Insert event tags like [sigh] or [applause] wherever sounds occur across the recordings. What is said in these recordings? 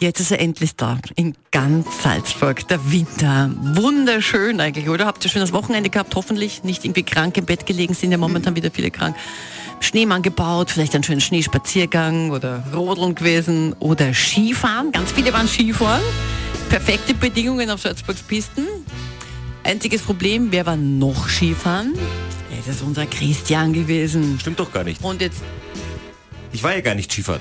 Jetzt ist er endlich da, in ganz Salzburg. Der Winter. Wunderschön eigentlich, oder? Habt ihr schon das Wochenende gehabt? Hoffentlich nicht irgendwie krank im Bett gelegen, sind ja momentan wieder viele krank. Schneemann gebaut, vielleicht einen schönen Schneespaziergang oder Rodeln gewesen oder Skifahren. Ganz viele waren Skifahren. Perfekte Bedingungen auf Salzburgs Pisten. Einziges Problem, wer war noch Skifahren? Es ist unser Christian gewesen. Stimmt doch gar nicht. Und jetzt, Ich war ja gar nicht Skifahren.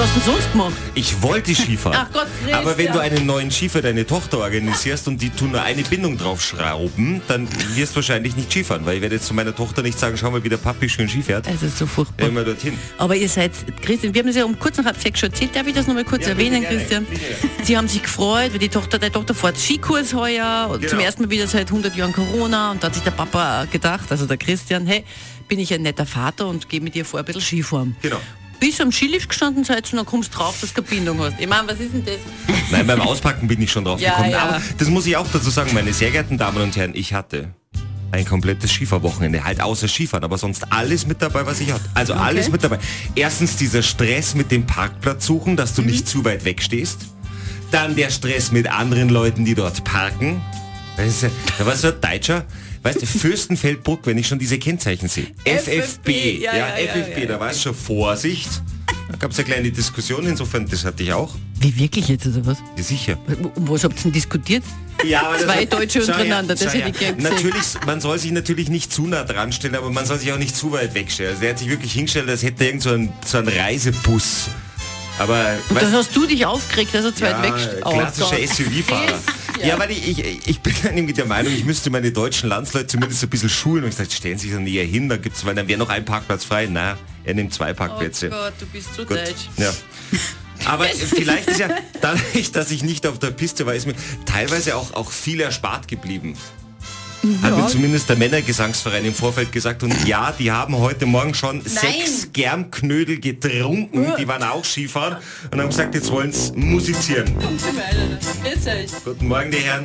Hast du denn sonst gemacht? Ich wollte Skifahren. Ach Gott, Christian. Aber wenn du einen neuen Ski für deine Tochter organisierst und die tun nur eine Bindung draufschrauben, dann wirst du wahrscheinlich nicht Skifahren, weil ich werde jetzt zu meiner Tochter nicht sagen, schau mal, wie der Papi schön Ski fährt. Es ist so furchtbar. Immer dorthin. Aber ihr seid, Christian, wir haben es ja um kurz nach halb sechs schon erzählt. Darf ich das noch mal kurz Ja, erwähnen, Christian? bitte. Sie haben sich gefreut, weil die Tochter, deine Tochter fährt Skikurs heuer und Genau. zum ersten Mal wieder seit 100 Jahren Corona. Und da hat sich der Papa gedacht, also der Christian, hey, bin ich ein netter Vater und gehe mit dir vor ein bisschen Skifahren. Genau. Bis am Skilift gestanden seid und dann kommst du drauf, dass du keine Bindung hast. Ich meine, was ist denn das? Nein, beim Auspacken bin ich schon drauf [laughs] Ja, gekommen. ja. Aber das muss ich auch dazu sagen, meine sehr geehrten Damen und Herren, ich hatte ein komplettes Skifahrwochenende, halt außer Skifahren, aber sonst alles mit dabei, was ich hatte. Also alles mit dabei. Erstens dieser Stress mit dem Parkplatz suchen, dass Mhm. du nicht zu weit weg stehst. Dann der Stress mit anderen Leuten, die dort parken. Ist, da war so ein Deutscher, weißt du, Fürstenfeldbruck, wenn ich schon diese Kennzeichen sehe. FFB, ja, ja, ja, FFB, ja, da war es schon Vorsicht. Da gab es eine kleine Diskussion, insofern, das hatte ich auch. Wie wirklich jetzt oder was? Ja, sicher. Um was habt ihr denn diskutiert? Ja, Zwei das- Deutsche untereinander, das schau hätte ich gern gesehen. Natürlich, man soll sich natürlich nicht zu nah dran stellen, aber man soll sich auch nicht zu weit wegstellen. Also der hat sich wirklich hingestellt, als hätte er irgend so ein, so ein Reisebus. Aber Und weißt das hast du dich aufgeregt, dass er zu weit weg. Oh klassischer. SUV-Fahrer. Christian. Ja, weil ich, ich, ich bin [laughs] dann irgendwie der Meinung, ich müsste meine deutschen Landsleute zumindest ein bisschen schulen. Und ich sage, stellen Sie sich dann näher hin, da gibt's, weil dann wäre noch ein Parkplatz frei. Na, er nimmt zwei Oh Parkplätze. Gott, du bist so Gut. deutsch. Ja. Aber [laughs] vielleicht ist ja dadurch, dass ich nicht auf der Piste war, ist mir teilweise auch, auch viel erspart geblieben. Hat mir zumindest der Männergesangsverein im Vorfeld gesagt und ja, die haben heute Morgen schon sechs Germknödel getrunken, die waren auch Skifahren und haben gesagt, jetzt wollen sie musizieren. Guten Morgen, die Herren.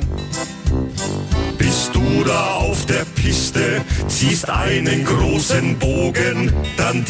Bist du da auf der Piste, ziehst einen großen Bogen, dann